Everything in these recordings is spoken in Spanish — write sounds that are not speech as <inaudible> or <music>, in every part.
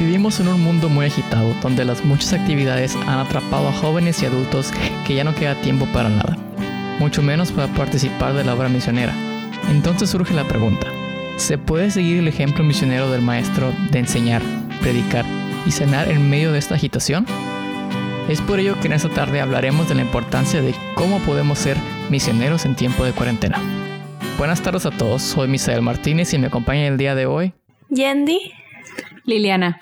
Vivimos en un mundo muy agitado, donde las muchas actividades han atrapado a jóvenes y adultos que ya no queda tiempo para nada, mucho menos para participar de la obra misionera. Entonces surge la pregunta, ¿se puede seguir el ejemplo misionero del maestro de enseñar, predicar y cenar en medio de esta agitación? Es por ello que en esta tarde hablaremos de la importancia de cómo podemos ser misioneros en tiempo de cuarentena. Buenas tardes a todos, soy Misael Martínez y me acompaña el día de hoy Yendi, Liliana.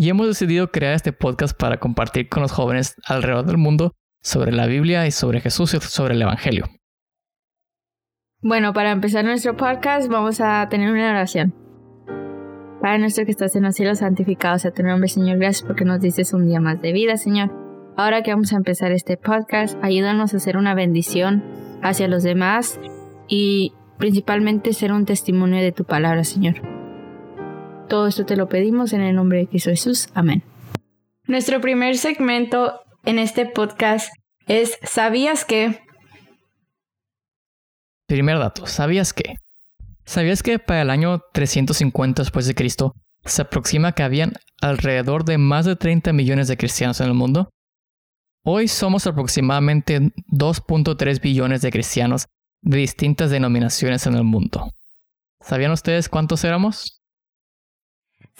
Y hemos decidido crear este podcast para compartir con los jóvenes alrededor del mundo sobre la Biblia y sobre Jesús y sobre el Evangelio. Bueno, para empezar nuestro podcast vamos a tener una oración. Padre nuestro que estás en los cielos, santificado sea tu nombre, Señor. Gracias porque nos dices un día más de vida, Señor. Ahora que vamos a empezar este podcast, ayúdanos a hacer una bendición hacia los demás y principalmente ser un testimonio de tu palabra, Señor. Todo esto te lo pedimos en el nombre de Cristo Jesús. Amén. Nuestro primer segmento en este podcast es ¿Sabías que? Primer dato, ¿sabías que? ¿Sabías que para el año 350 después de Cristo se aproxima que habían alrededor de más de 30 millones de cristianos en el mundo? Hoy somos aproximadamente 2.3 billones de cristianos de distintas denominaciones en el mundo. ¿Sabían ustedes cuántos éramos?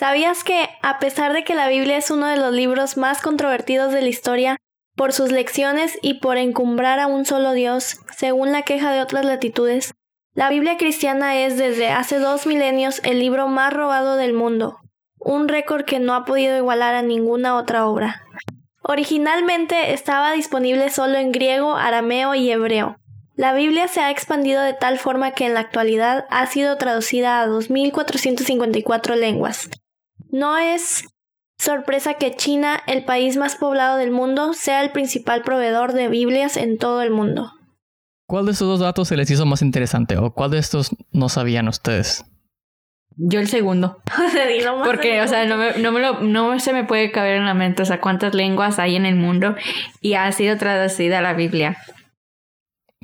¿Sabías que, a pesar de que la Biblia es uno de los libros más controvertidos de la historia, por sus lecciones y por encumbrar a un solo Dios, según la queja de otras latitudes, la Biblia cristiana es desde hace dos milenios el libro más robado del mundo, un récord que no ha podido igualar a ninguna otra obra. Originalmente estaba disponible solo en griego, arameo y hebreo. La Biblia se ha expandido de tal forma que en la actualidad ha sido traducida a 2.454 lenguas. No es sorpresa que China, el país más poblado del mundo, sea el principal proveedor de Biblias en todo el mundo. ¿Cuál de estos dos datos se les hizo más interesante o cuál de estos no sabían ustedes? Yo el segundo. <laughs> Porque, o sea, no, me, no, me lo, no se me puede caber en la mente, o sea, cuántas lenguas hay en el mundo y ha sido traducida a la Biblia.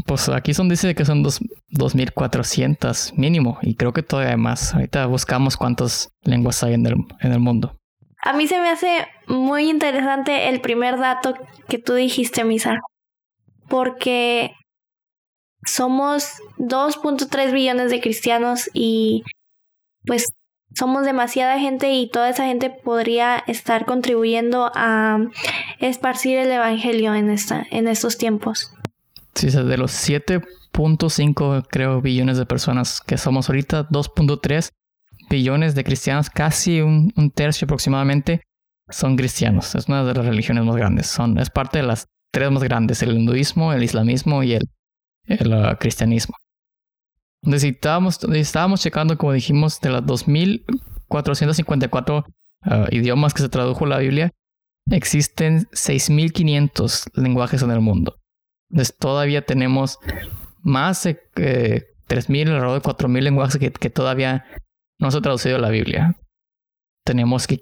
Pues aquí son dice que son dos, 2400 mínimo y creo que todavía hay más. Ahorita buscamos cuántas lenguas hay en el, en el mundo. A mí se me hace muy interesante el primer dato que tú dijiste, Misa, porque somos 2.3 billones de cristianos y pues somos demasiada gente y toda esa gente podría estar contribuyendo a esparcir el evangelio en esta en estos tiempos. Sí, de los 7.5 creo billones de personas que somos ahorita, 2.3 billones de cristianos, casi un, tercio aproximadamente, son cristianos. Es una de las religiones más grandes. Son, es parte de las tres más grandes, el hinduismo, el islamismo y el, el uh, cristianismo. Necesitábamos, estábamos checando, como dijimos, de las 2.454 uh, idiomas que se tradujo la Biblia, existen 6.500 lenguajes en el mundo. Entonces todavía tenemos más de eh, 3.000, alrededor de 4.000 lenguajes que, todavía no se ha traducido la Biblia. Tenemos que,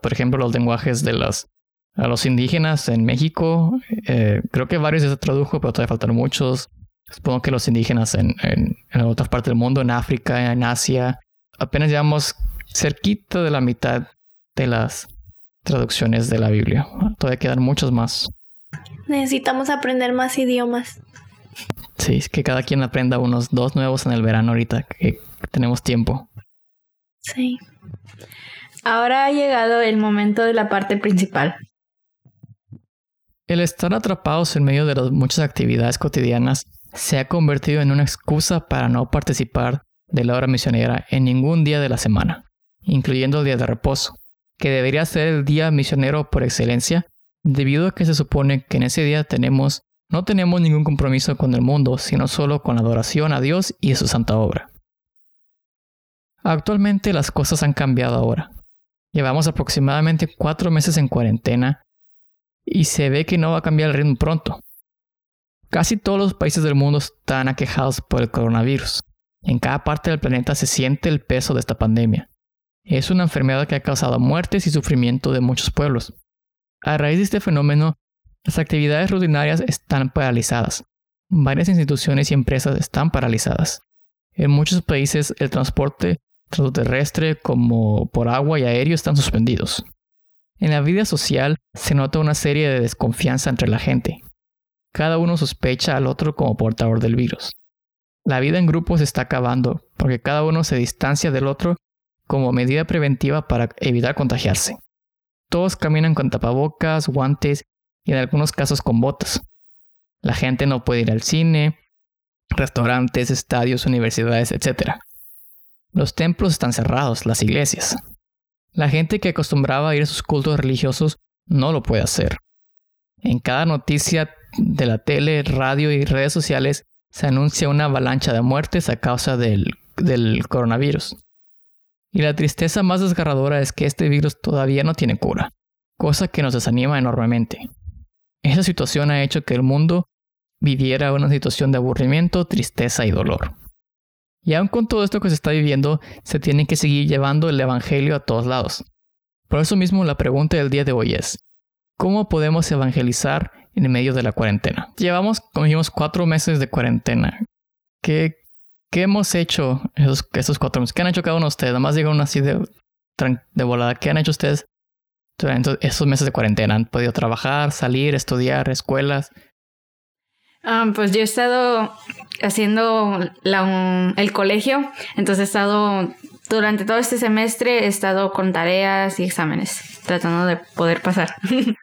por ejemplo, los lenguajes de los, a los indígenas en México. Eh, creo que varios ya se tradujo, pero todavía faltan muchos. Supongo que los indígenas en, en, en otras partes del mundo, en África, en Asia. Apenas llevamos cerquita de la mitad de las traducciones de la Biblia. Todavía quedan muchos más. Necesitamos aprender más idiomas. Sí, es que cada quien aprenda unos dos nuevos en el verano ahorita que tenemos tiempo. Sí. Ahora ha llegado el momento de la parte principal. El estar atrapados en medio de las muchas actividades cotidianas se ha convertido en una excusa para no participar de la hora misionera en ningún día de la semana, incluyendo el día de reposo, que debería ser el día misionero por excelencia debido a que se supone que en ese día tenemos no tenemos ningún compromiso con el mundo, sino solo con la adoración a Dios y a su santa obra. Actualmente las cosas han cambiado ahora. Llevamos aproximadamente cuatro meses en cuarentena y se ve que no va a cambiar el ritmo pronto. Casi todos los países del mundo están aquejados por el coronavirus. En cada parte del planeta se siente el peso de esta pandemia. Es una enfermedad que ha causado muertes y sufrimiento de muchos pueblos. A raíz de este fenómeno, las actividades rutinarias están paralizadas. Varias instituciones y empresas están paralizadas. En muchos países el transporte tanto terrestre como por agua y aéreo, están suspendidos. En la vida social se nota una serie de desconfianza entre la gente. Cada uno sospecha al otro como portador del virus. La vida en grupo se está acabando porque cada uno se distancia del otro como medida preventiva para evitar contagiarse. Todos caminan con tapabocas, guantes y en algunos casos con botas. La gente no puede ir al cine, restaurantes, estadios, universidades, etc. Los templos están cerrados, las iglesias. La gente que acostumbraba a ir a sus cultos religiosos no lo puede hacer. En cada noticia de la tele, radio y redes sociales se anuncia una avalancha de muertes a causa del, del coronavirus. Y la tristeza más desgarradora es que este virus todavía no tiene cura, cosa que nos desanima enormemente. Esa situación ha hecho que el mundo viviera una situación de aburrimiento, tristeza y dolor. Y aun con todo esto que se está viviendo, se tiene que seguir llevando el Evangelio a todos lados. Por eso mismo la pregunta del día de hoy es, ¿cómo podemos evangelizar en medio de la cuarentena? Llevamos, como dijimos, cuatro meses de cuarentena. ¿Qué, qué hemos hecho esos, esos, cuatro meses? ¿Qué han hecho cada uno de ustedes? Nada más llegaron así de, de volada. ¿Qué han hecho ustedes durante esos meses de cuarentena? ¿Han podido trabajar, salir, estudiar, escuelas? Um, pues yo he estado haciendo la, el colegio, entonces he estado durante todo este semestre he estado con tareas y exámenes, tratando de poder pasar. <laughs>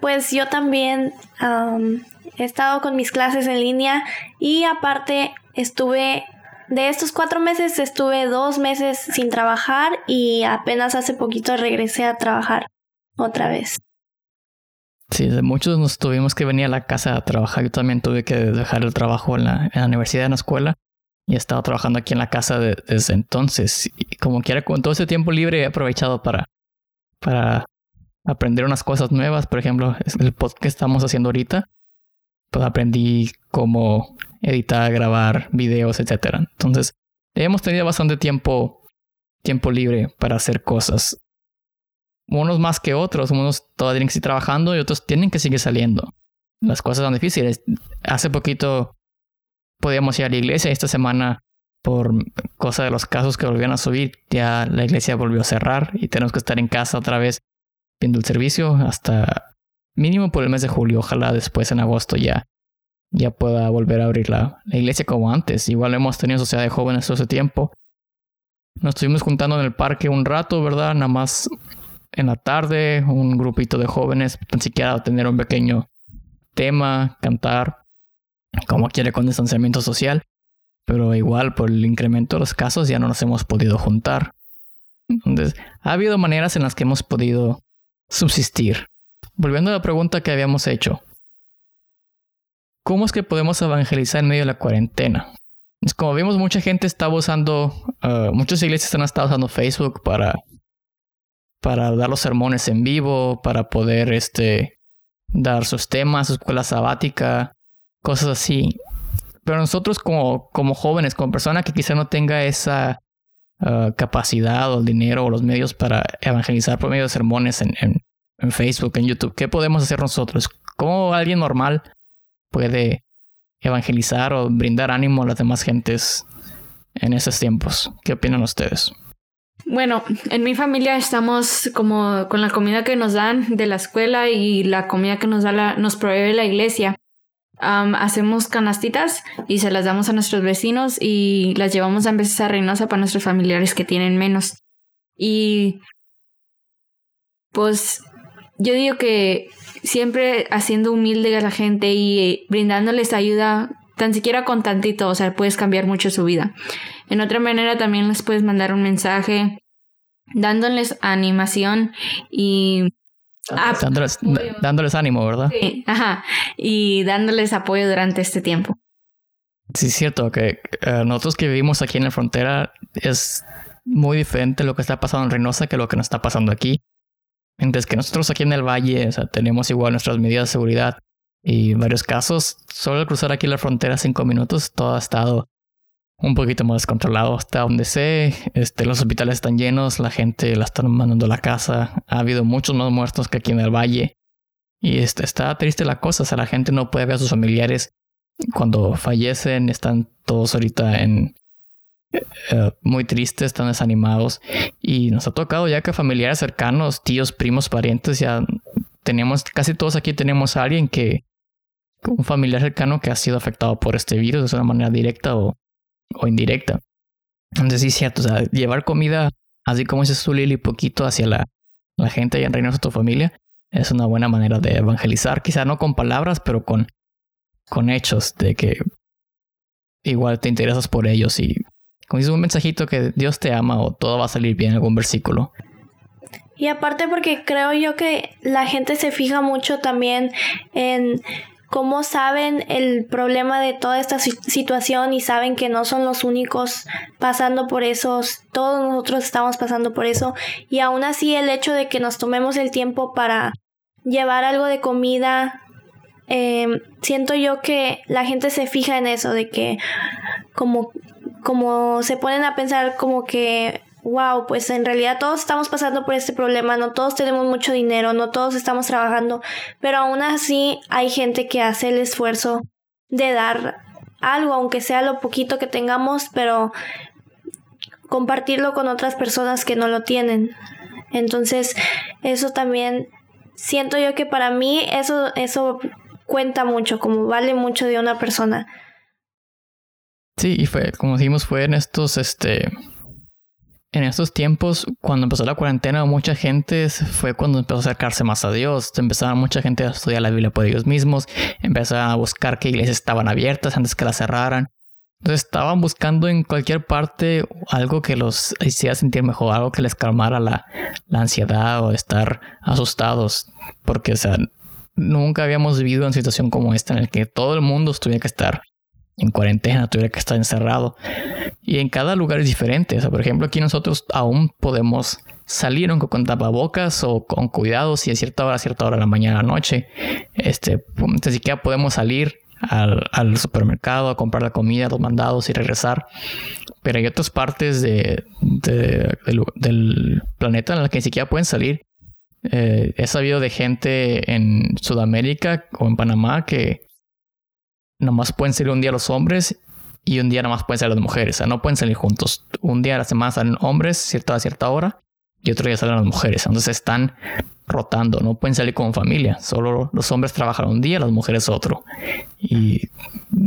Pues yo también um, he estado con mis clases en línea y aparte estuve, de estos cuatro meses estuve dos meses sin trabajar y apenas hace poquito regresé a trabajar otra vez. Sí, muchos nos tuvimos que venir a la casa a trabajar. Yo también tuve que dejar el trabajo en la, universidad, en la escuela. Y he estado trabajando aquí en la casa desde entonces. Y como quiera, con todo ese tiempo libre he aprovechado para, para aprender unas cosas nuevas. Por ejemplo, el podcast que estamos haciendo ahorita. Pues aprendí cómo editar, grabar videos, etc. Entonces, hemos tenido bastante tiempo, tiempo libre para hacer cosas unos más que otros, unos todavía tienen que seguir trabajando y otros tienen que seguir saliendo. Las cosas son difíciles. Hace poquito podíamos ir a la iglesia esta semana por cosa de los casos que volvían a subir, ya la iglesia volvió a cerrar y tenemos que estar en casa otra vez viendo el servicio hasta mínimo por el mes de julio. Ojalá después en agosto ya, ya pueda volver a abrir la, la iglesia como antes. Igual hemos tenido sociedad de jóvenes todo ese tiempo. Nos estuvimos juntando en el parque un rato, ¿verdad? Nada más en la tarde, un grupito de jóvenes, ni siquiera tener un pequeño tema, cantar, como quiere con distanciamiento social, pero igual por el incremento de los casos ya no nos hemos podido juntar. Entonces, ha habido maneras en las que hemos podido subsistir. Volviendo a la pregunta que habíamos hecho, ¿cómo es que podemos evangelizar en medio de la cuarentena? Como vimos, mucha gente estaba usando, uh, muchas iglesias han estado usando Facebook para para dar los sermones en vivo, para poder este, dar sus temas, su escuela sabática, cosas así. Pero nosotros como, como jóvenes, como persona que quizá no tenga esa uh, capacidad o el dinero o los medios para evangelizar por medio de sermones en, en, en Facebook, en YouTube, ¿qué podemos hacer nosotros? ¿Cómo alguien normal puede evangelizar o brindar ánimo a las demás gentes en esos tiempos? ¿Qué opinan ustedes? Bueno, en mi familia estamos como con la comida que nos dan de la escuela y la comida que nos da la, nos provee la iglesia. hacemos canastitas y se las damos a nuestros vecinos y las llevamos a veces a Reynosa para nuestros familiares que tienen menos. Y pues yo digo que siempre haciendo humilde a la gente y brindándoles ayuda tan siquiera con tantito, o sea, puedes cambiar mucho su vida. En otra manera también les puedes mandar un mensaje dándoles animación y dándoles, ánimo, ¿verdad? Sí, ajá, y dándoles apoyo durante este tiempo. Sí, es cierto que eh, nosotros que vivimos aquí en la frontera es muy diferente lo que está pasando en Reynosa que lo que nos está pasando aquí. Mientras que nosotros aquí en el valle o sea, tenemos igual nuestras medidas de seguridad y varios casos, solo al cruzar aquí la frontera cinco minutos, todo ha estado un poquito más controlado hasta donde sé. Este, los hospitales están llenos, la gente la están mandando a la casa. Ha habido muchos más muertos que aquí en el valle. Y este, está triste la cosa, o sea, la gente no puede ver a sus familiares cuando fallecen, están todos ahorita en, muy tristes, están desanimados. Y nos ha tocado ya que familiares cercanos, tíos, primos, parientes, ya tenemos, casi todos aquí tenemos a alguien que, un familiar cercano que ha sido afectado por este virus de una manera directa o, o indirecta. Entonces sí cierto, llevar comida, así como dice tú, Lili, poquito hacia la, la gente y en reinos de tu familia, es una buena manera de evangelizar, quizá no con palabras, pero con, con hechos de que igual te interesas por ellos y como dices un mensajito que Dios te ama o todo va a salir bien, algún versículo. Y aparte porque creo yo que la gente se fija mucho también en cómo saben el problema de toda esta situación y saben que no son los únicos pasando por eso, todos nosotros estamos pasando por eso y aún así el hecho de que nos tomemos el tiempo para llevar algo de comida, em, siento yo que la gente se fija en eso, de que como, como se ponen a pensar como que wow, pues en realidad todos estamos pasando por este problema, no todos tenemos mucho dinero, no todos estamos trabajando, pero aún así hay gente que hace el esfuerzo de dar algo, aunque sea lo poquito que tengamos, pero compartirlo con otras personas que no lo tienen. Entonces, eso también siento yo que para mí eso eso cuenta mucho, como vale mucho de una persona. Sí, y fue, como dijimos, fue en estos este en estos tiempos, cuando empezó la cuarentena, mucha gente fue cuando empezó a acercarse más a Dios. Empezaba mucha gente a estudiar la Biblia por ellos mismos, empezaban a buscar qué iglesias estaban abiertas antes que las cerraran. Entonces estaban buscando en cualquier parte algo que los hiciera sentir mejor, algo que les calmara la, la ansiedad o estar asustados, porque o sea, nunca habíamos vivido una situación como esta en la que todo el mundo tuviera que estar en cuarentena, tuviera que estar encerrado. Y en cada lugar es diferente. O sea, por ejemplo, aquí nosotros aún podemos salir aunque con tapabocas o con cuidado si a cierta hora, a cierta hora de la mañana, noche. Este, ni siquiera podemos salir al, supermercado a comprar la comida, los mandados y regresar. Pero hay otras partes de, del, planeta en las que ni siquiera pueden salir. Eh, he sabido de gente en Sudamérica o en Panamá que nomás pueden salir un día los hombres y un día nomás pueden salir las mujeres. O sea, no pueden salir juntos. Un día a la semana salen hombres cierta, a cierta hora y otro día salen las mujeres. Entonces están rotando, no pueden salir como familia. Solo los hombres trabajan un día, las mujeres otro. Y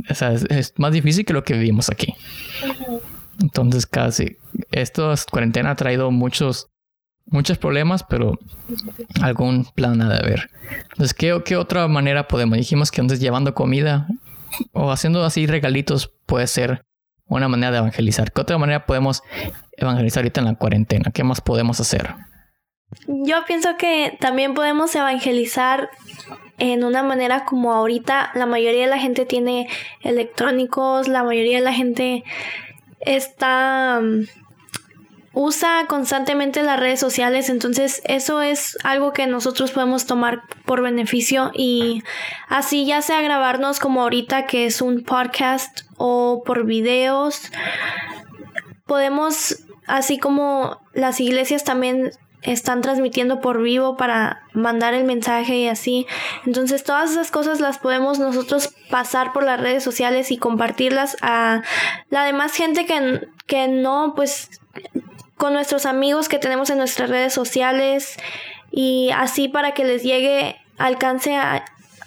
o sea, es, más difícil que lo que vivimos aquí. Entonces casi, esto cuarentena ha traído muchos muchos problemas, pero algún plan ha de haber. Entonces, ¿qué, ¿qué, otra manera podemos? Dijimos que antes llevando comida o haciendo así regalitos puede ser una manera de evangelizar. ¿Qué otra manera podemos evangelizar ahorita en la cuarentena? ¿Qué más podemos hacer? Yo pienso que también podemos evangelizar en una manera como ahorita la mayoría de la gente tiene electrónicos, la mayoría de la gente está usa constantemente las redes sociales, entonces eso es algo que nosotros podemos tomar por beneficio y así ya sea grabarnos como ahorita que es un podcast o por videos, podemos, así como las iglesias también están transmitiendo por vivo para mandar el mensaje y así. Entonces todas esas cosas las podemos nosotros pasar por las redes sociales y compartirlas a la demás gente que, que no, pues con nuestros amigos que tenemos en nuestras redes sociales y así para que les llegue, alcance a,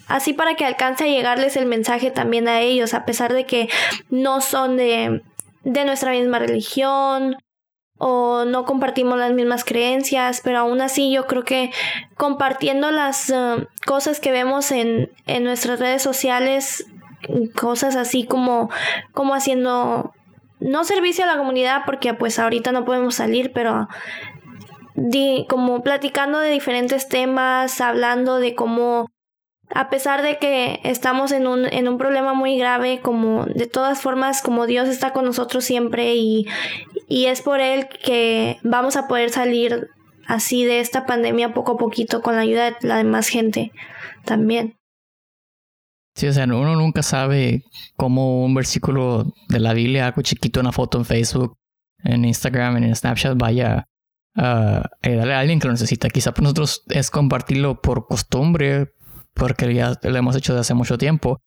así para que alcance a llegarles el mensaje también a ellos, a pesar de que no son de, de nuestra misma religión o no compartimos las mismas creencias, pero aún así yo creo que compartiendo las eh, cosas que vemos en, en nuestras redes sociales, cosas así como, como haciendo no servicio a la comunidad porque pues ahorita no podemos salir, pero como platicando de diferentes temas, hablando de cómo a pesar de que estamos en un, en un problema muy grave, como de todas formas, como Dios está con nosotros siempre y, y es por Él que vamos a poder salir así de esta pandemia poco a poquito con la ayuda de la demás gente también. Sí, o sea, uno nunca sabe cómo un versículo de la Biblia, algo chiquito, una foto en Facebook, en Instagram, en Snapchat, vaya a darle a alguien que lo necesita. Quizá para nosotros es compartirlo por costumbre, porque ya lo hemos hecho desde hace mucho tiempo.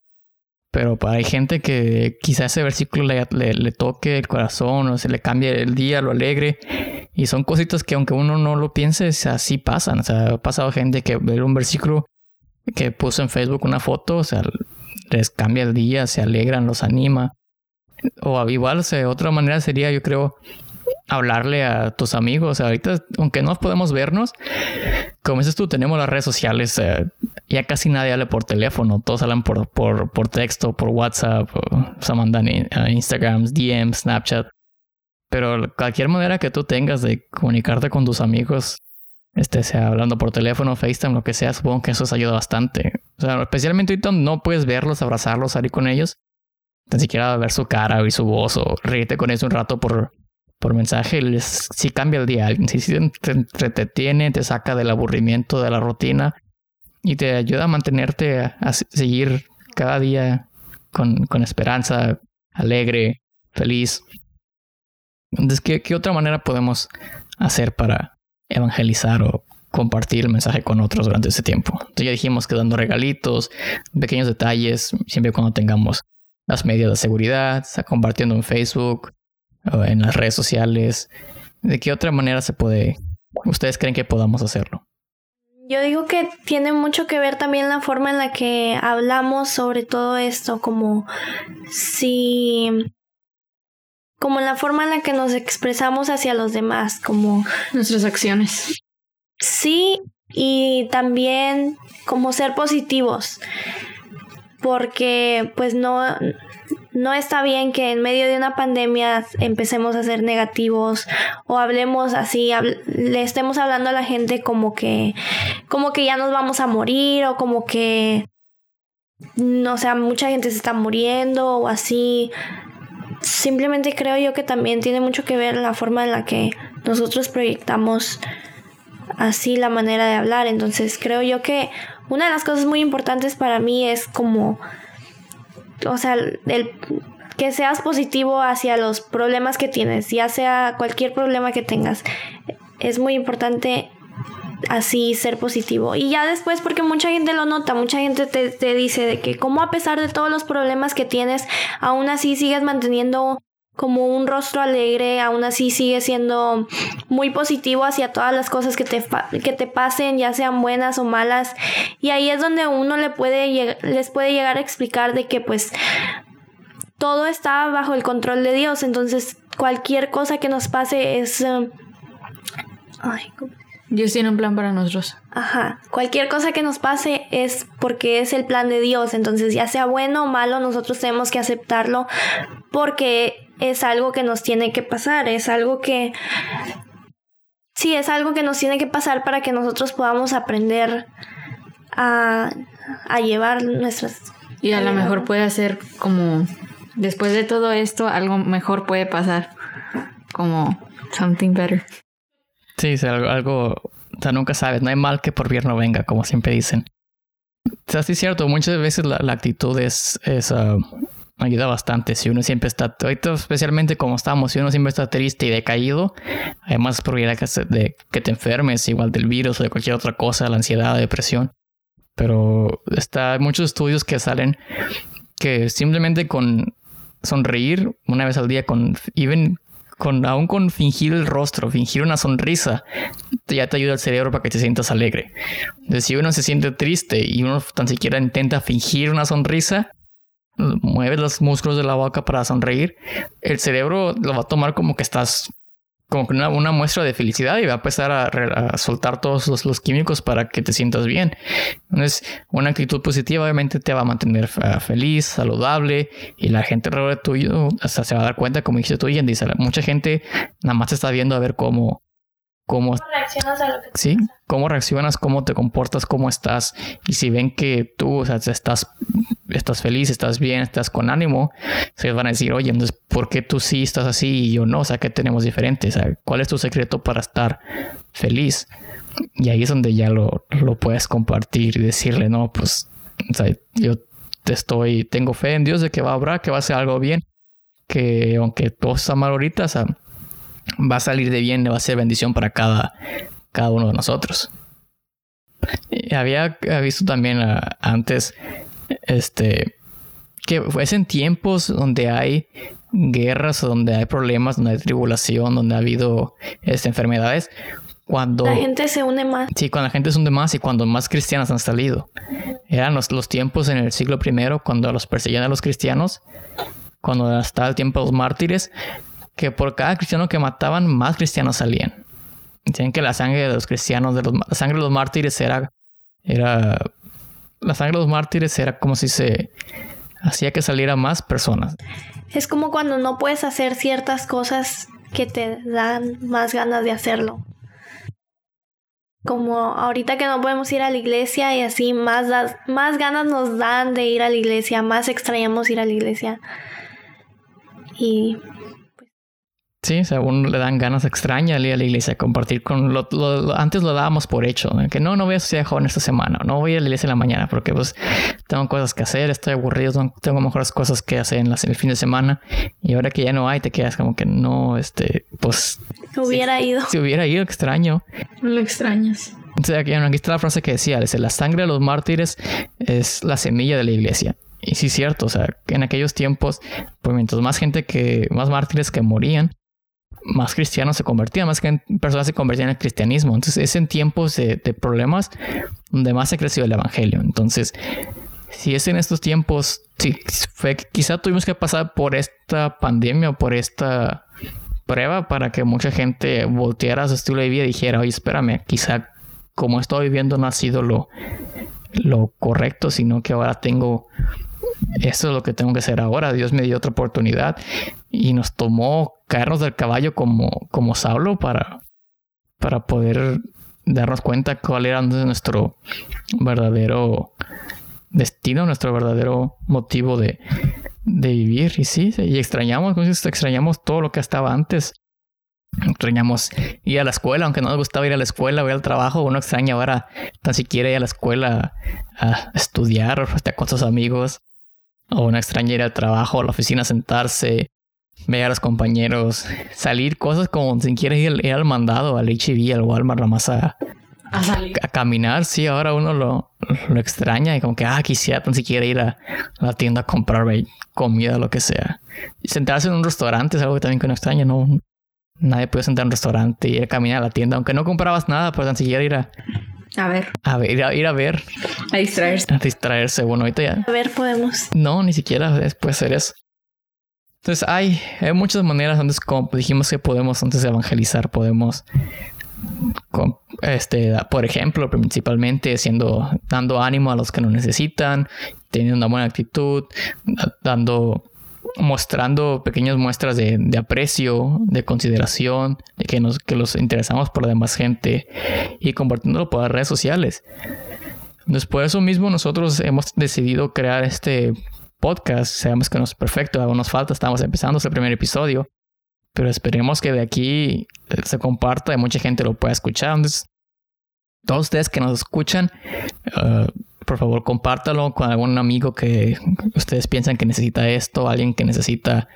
Pero para hay gente que quizás ese versículo le, le, toque el corazón o se le cambie el día, lo alegre. Y son cositas que aunque uno no lo piense, así pasan. O sea, ha pasado gente que ve un versículo que puso en Facebook una foto, o sea, les cambia el día, se alegran, los anima. O o sea, otra manera sería, yo creo, hablarle a tus amigos. Ahorita, aunque no podemos vernos, como dices tú, tenemos las redes sociales. Eh, ya casi nadie habla por teléfono. Todos hablan por, por, texto, por WhatsApp. se mandan Instagram, DM, Snapchat. Pero cualquier manera que tú tengas de comunicarte con tus amigos, este, sea hablando por teléfono, FaceTime, lo que sea, supongo que eso os ayuda bastante. O sea, especialmente ahorita no puedes verlos, abrazarlos, salir con ellos. Ni siquiera ver su cara, oír su voz o reírte con ellos un rato por, por mensaje, si cambia el día si, te entretiene, te saca del aburrimiento de la rutina y te ayuda a mantenerte a, seguir cada día con, con, esperanza, alegre, feliz. Entonces, ¿qué, ¿qué otra manera podemos hacer para evangelizar o compartir el mensaje con otros durante ese tiempo? Entonces ya dijimos que dando regalitos, pequeños detalles, siempre cuando tengamos las medidas de seguridad, compartiendo en Facebook, en las redes sociales? ¿De qué otra manera se puede, ustedes creen que podamos hacerlo? Yo digo que tiene mucho que ver también la forma en la que hablamos sobre todo esto, como si como la forma en la que nos expresamos hacia los demás, como nuestras acciones. Sí, y también como ser positivos, porque pues no no está bien que en medio de una pandemia empecemos a ser negativos o hablemos así, le estemos hablando a la gente como que, como que ya nos vamos a morir o como que, no sea, mucha gente se está muriendo o así. Simplemente creo yo que también tiene mucho que ver la forma en la que nosotros proyectamos así la manera de hablar. Entonces creo yo que una de las cosas muy importantes para mí es como o sea, el, que seas positivo hacia los problemas que tienes, ya sea cualquier problema que tengas. Es muy importante así ser positivo. Y ya después, porque mucha gente lo nota, mucha gente te, te dice de que como a pesar de todos los problemas que tienes, aún así sigues manteniendo como un rostro alegre, aún así sigue siendo muy positivo hacia todas las cosas que te, que te pasen, ya sean buenas o malas. Y ahí es donde uno le puede, les puede llegar a explicar de que pues todo está bajo el control de Dios. Entonces cualquier cosa que nos pase es... Eh, ay, Dios tiene un plan para nosotros. Ajá. Cualquier cosa que nos pase es porque es el plan de Dios. Entonces, ya sea bueno o malo, nosotros tenemos que aceptarlo porque es algo que nos tiene que pasar, es algo que... Sí, es algo que nos tiene que pasar para que nosotros podamos aprender a, a llevar nuestras... Y a lo mejor puede ser como, después de todo esto, algo mejor puede pasar, como something better. Sí, es algo, algo, o sea, nunca sabes, no hay mal que por bien no venga, como siempre dicen. O sea, sí es cierto, muchas veces la, actitud es, es ah, ayuda bastante. Si uno siempre está, ahorita especialmente como estamos, si uno siempre está triste y decaído, hay más probabilidad de que te enfermes, igual del virus o de cualquier otra cosa, la ansiedad, la depresión. Pero está, hay muchos estudios que salen que simplemente con sonreír una vez al día, con even con aún con fingir el rostro, fingir una sonrisa, ya te ayuda el cerebro para que te sientas alegre. Entonces, si uno se siente triste y uno tan siquiera intenta fingir una sonrisa, mueves los músculos de la boca para sonreír, el cerebro lo va a tomar como que estás como que una, muestra de felicidad y va a empezar a, soltar todos los, químicos para que te sientas bien. Entonces, una actitud positiva obviamente te va a mantener ah, feliz, saludable y la gente alrededor de tuyo hasta se va a dar cuenta, como dice tú, y dice, mucha gente nada más te está viendo a ver cómo, cómo, reaccionas a lo que sí, cómo reaccionas, cómo te comportas, cómo estás. Y si ven que tú o sea, estás, estás feliz, estás bien, estás con ánimo, se van a decir, oye, entonces, ¿por qué tú sí estás así y yo no? O sea, ¿qué tenemos sea, ¿Cuál es tu secreto para estar feliz? Y ahí es donde ya lo, lo puedes compartir y decirle, no, pues, yo te estoy, tengo fe en Dios de que va a haber, que va a ser algo bien, que aunque todo está mal ahorita, va a salir de bien, va a ser bendición para cada, cada uno de nosotros. había visto también ah, antes este que es en tiempos donde hay guerras, donde hay problemas, donde hay tribulación, donde ha habido este, enfermedades, cuando... La gente se une más. Sí, cuando la gente se une más y cuando más cristianas han salido. Eran los, los tiempos en el siglo I, cuando los perseguían a los cristianos, cuando estaba el tiempo de los mártires, que por cada cristiano que mataban, más cristianos salían. Dicen que la sangre de los cristianos, de los, la sangre de los mártires era, era... La sangre de los mártires era como si se hacía que saliera más personas. Es como cuando no puedes hacer ciertas cosas que te dan más ganas de hacerlo como ahorita que no podemos ir a la iglesia y así más, más ganas nos dan de ir a la iglesia, más extrañamos ir a la iglesia. Y Sí, o sea, uno le dan ganas extrañas ir a la iglesia, compartir con lo, antes lo dábamos por hecho, que no, no voy a estudiar joven esta semana, no voy a la iglesia en la mañana porque pues tengo cosas que hacer, estoy aburrido, tengo mejores cosas que hacer en, en el fin de semana y ahora que ya no hay te quedas como que no, este, pues... Hubiera ido. Si hubiera ido, extraño. Lo extrañas. O sea, aquí está la frase que decía, la sangre de los mártires es la semilla de la iglesia. Y sí es cierto, o sea, en aquellos tiempos, pues mientras más gente que, más mártires que morían, más cristianos se convertían, más personas se convertían el cristianismo. Entonces es en tiempos de, problemas donde más ha crecido el evangelio. Entonces, si es en estos tiempos, sí, fue, quizá tuvimos que pasar por esta pandemia o por esta prueba para que mucha gente volteara su estilo de vida y dijera, oye, espérame, quizá como estoy viviendo no ha sido lo, lo correcto, sino que ahora tengo eso es lo que tengo que hacer ahora. Dios me dio otra oportunidad y nos tomó caernos del caballo como, como Saulo para, para poder darnos cuenta cuál era nuestro verdadero destino, nuestro verdadero motivo de, de vivir. Y sí, y extrañamos, extrañamos todo lo que estaba antes. Extrañamos ir a la escuela, aunque no nos gustaba ir a la escuela o ir al trabajo, uno extraña ahora tan siquiera ir a la escuela a estudiar o estar con sus amigos o una extraña ir al trabajo, a la oficina, sentarse, ver a los compañeros, salir, cosas como si quieres ir, al mandado, al HIV, al Walmart, nada más a, a, caminar. Sí, ahora uno lo, lo, extraña y como que, ah, quisiera tan siquiera ir a, la tienda a comprar comida, lo que sea. Y sentarse en un restaurante es algo que también que uno extraña, ¿no? Nadie puede sentar en un restaurante y ir a caminar a la tienda, aunque no comprabas nada, pues tan siquiera ir a, a ver. A ver, ir a, ver. A distraerse. A distraerse. Bueno, ahorita ya. A ver, podemos. No, ni siquiera puede ser eso. Entonces hay, hay muchas maneras antes, como dijimos que podemos antes de evangelizar, podemos, este, por ejemplo, principalmente siendo, dando ánimo a los que lo necesitan, teniendo una buena actitud, dando mostrando pequeñas muestras de, aprecio, de consideración, de que, nos, que los interesamos por la demás gente y compartiéndolo por las redes sociales. Después de eso mismo, nosotros hemos decidido crear este podcast. Sabemos que no es perfecto, algo nos falta, estamos empezando este primer episodio, pero esperemos que de aquí se comparta y mucha gente lo pueda escuchar. Entonces, todos ustedes que nos escuchan, uh, por favor compártalo con algún amigo que ustedes piensan que necesita esto, alguien que necesita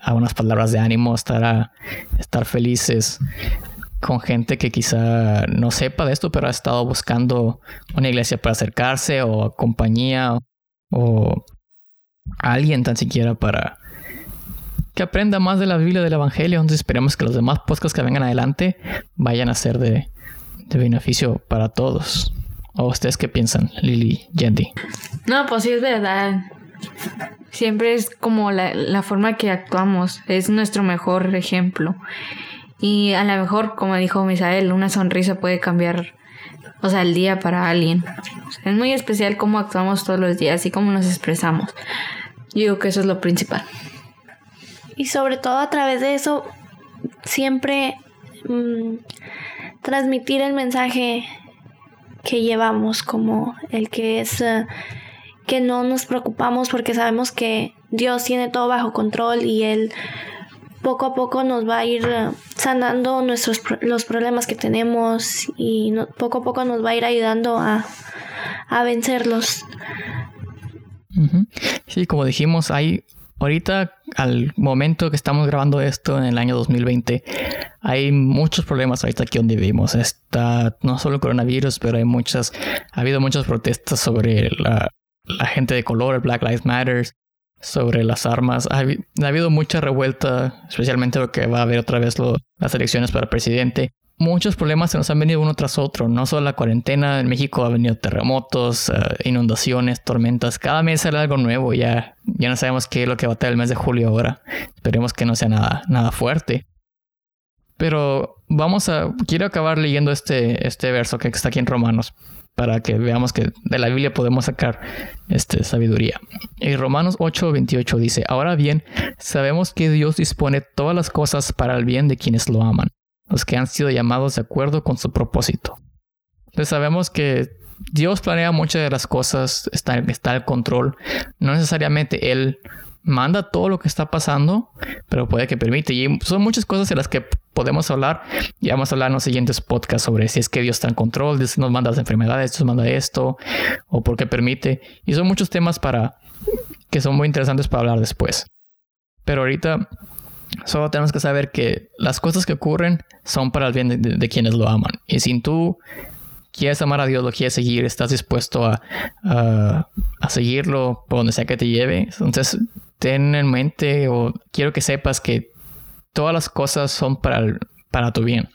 algunas palabras de ánimo, estar, estar felices con gente que quizá no sepa de esto, pero ha estado buscando una iglesia para acercarse o compañía o alguien tan siquiera para que aprenda más de la Biblia del Evangelio. Entonces esperemos que los demás podcasts que vengan adelante vayan a ser de beneficio para todos. ¿O ustedes qué piensan, Lily, Yandy? No, pues sí es verdad. Siempre es como la, la forma que actuamos, es nuestro mejor ejemplo. Y a lo mejor, como dijo Misael, una sonrisa puede cambiar, o sea, el día para alguien. es muy especial cómo actuamos todos los días y cómo nos expresamos. Yo digo que eso es lo principal. Y sobre todo a través de eso, siempre mm, transmitir el mensaje que llevamos, como el que es eh, que no nos preocupamos porque sabemos que Dios tiene todo bajo control y Él poco a poco nos va a ir eh, sanando nuestros los problemas que tenemos y poco a poco nos va a ir ayudando a, a vencerlos. Sí, como dijimos, hay ahorita al momento que estamos grabando esto en el año 2020 hay muchos problemas ahorita aquí donde vivimos. Está no solo el coronavirus, pero hay muchas, ha habido muchas protestas sobre la, gente de color, Black Lives Matter. sobre las armas. Ha, habido mucha revuelta, especialmente lo que va a haber otra vez las elecciones para presidente. Muchos problemas se nos han venido uno tras otro. No solo la cuarentena, en México ha venido terremotos, eh, inundaciones, tormentas. Cada mes sale algo nuevo. Ya, ya no sabemos qué es lo que va a tener el mes de julio ahora. Esperemos que no sea nada, nada fuerte. Pero vamos a. Quiero acabar leyendo este, este verso que está aquí en Romanos para que veamos que de la Biblia podemos sacar este, sabiduría. En Romanos 8:28 dice, ahora bien, sabemos que Dios dispone todas las cosas para el bien de quienes lo aman, los que han sido llamados de acuerdo con su propósito. Entonces sabemos que Dios planea muchas de las cosas, está, está al control. No necesariamente Él manda todo lo que está pasando, pero puede que permite. Y son muchas cosas de las que podemos hablar y vamos a hablar en los siguientes podcasts sobre si es que Dios está en control, Dios nos manda las enfermedades, Dios manda esto, o por qué permite. Y son muchos temas para que son muy interesantes para hablar después. Pero ahorita solo tenemos que saber que las cosas que ocurren son para el bien de, quienes lo aman. Y si tú quieres amar a Dios, lo quieres seguir, estás dispuesto a, a, a seguirlo por donde sea que te lleve, entonces ten en mente o quiero que sepas que todas las cosas son para, para tu bien.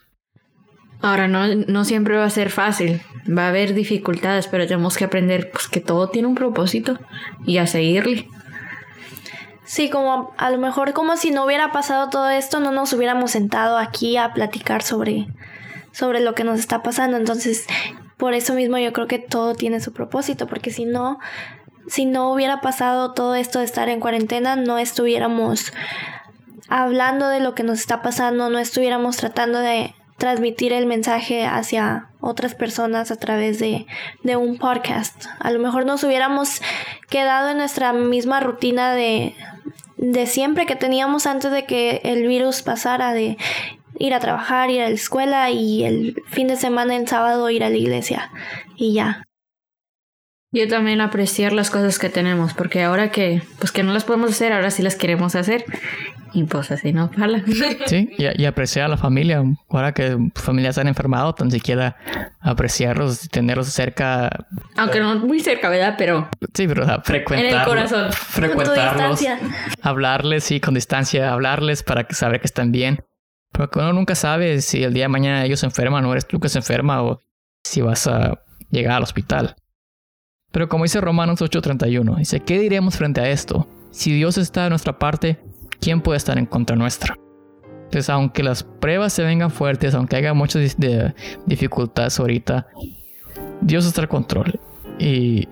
Ahora, no, no siempre va a ser fácil, va a haber dificultades, pero tenemos que aprender pues, que todo tiene un propósito y a seguirle. Sí, como a lo mejor como si no hubiera pasado todo esto, no nos hubiéramos sentado aquí a platicar sobre, sobre lo que nos está pasando. Entonces, por eso mismo yo creo que todo tiene su propósito, porque si no, si no hubiera pasado todo esto de estar en cuarentena, no estuviéramos hablando de lo que nos está pasando, no estuviéramos tratando de transmitir el mensaje hacia otras personas a través de, de, un podcast. A lo mejor nos hubiéramos quedado en nuestra misma rutina de, de siempre que teníamos antes de que el virus pasara, de ir a trabajar, ir a la escuela y el fin de semana, el sábado, ir a la iglesia y ya. Yo también apreciar las cosas que tenemos, porque ahora que, pues que no las podemos hacer, ahora sí las queremos hacer. Y pues así no pala. <laughs> Sí, y, apreciar a la familia. Ahora que familias han enfermado, tan siquiera apreciarlos, tenerlos cerca. Aunque no muy cerca, ¿verdad? Pero. Sí, pero frecuentar. En el corazón. Frecuentarlos. Hablarles, sí, con distancia, hablarles para saber que están bien. Porque uno nunca sabe si el día de mañana ellos se enferman o eres tú que se enferma o si vas a llegar al hospital. Pero como dice Romanos 8:31, dice, ¿qué diremos frente a esto? Si Dios está de nuestra parte, ¿quién puede estar en contra nuestra? Entonces, aunque las pruebas se vengan fuertes, aunque haya muchas dificultades ahorita, Dios está al control. Y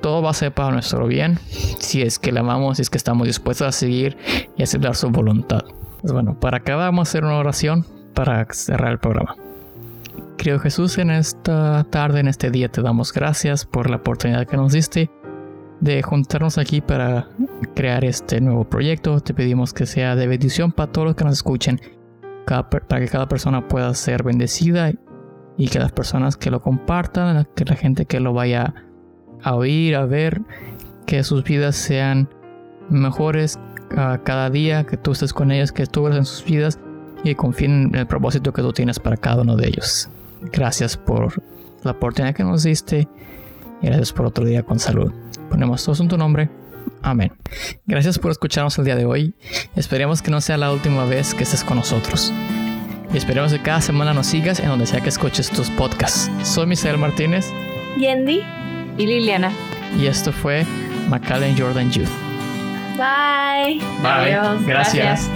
todo va a ser para nuestro bien, si es que le amamos, si es que estamos dispuestos a seguir y aceptar su voluntad. Pues bueno, para acabar vamos a hacer una oración para cerrar el programa. Querido Jesús, en esta tarde, en este día, te damos gracias por la oportunidad que nos diste de juntarnos aquí para crear este nuevo proyecto. Te pedimos que sea de bendición para todos los que nos escuchen, para que cada persona pueda ser bendecida y que las personas que lo compartan, que la gente que lo vaya a oír, a ver, que sus vidas sean mejores cada día, que tú estés con ellos, que tú en sus vidas y confíen en el propósito que tú tienes para cada uno de ellos. Gracias por la oportunidad que nos diste y gracias por otro día con salud. Ponemos todos en tu nombre. Amén. Gracias por escucharnos el día de hoy. Esperemos que no sea la última vez que estés con nosotros. Y esperemos que cada semana nos sigas en donde sea que escuches tus podcasts. Soy Misael Martínez. Yendi. Y Liliana. Y esto fue McAllen Jordan Youth. Bye. Bye. Gracias.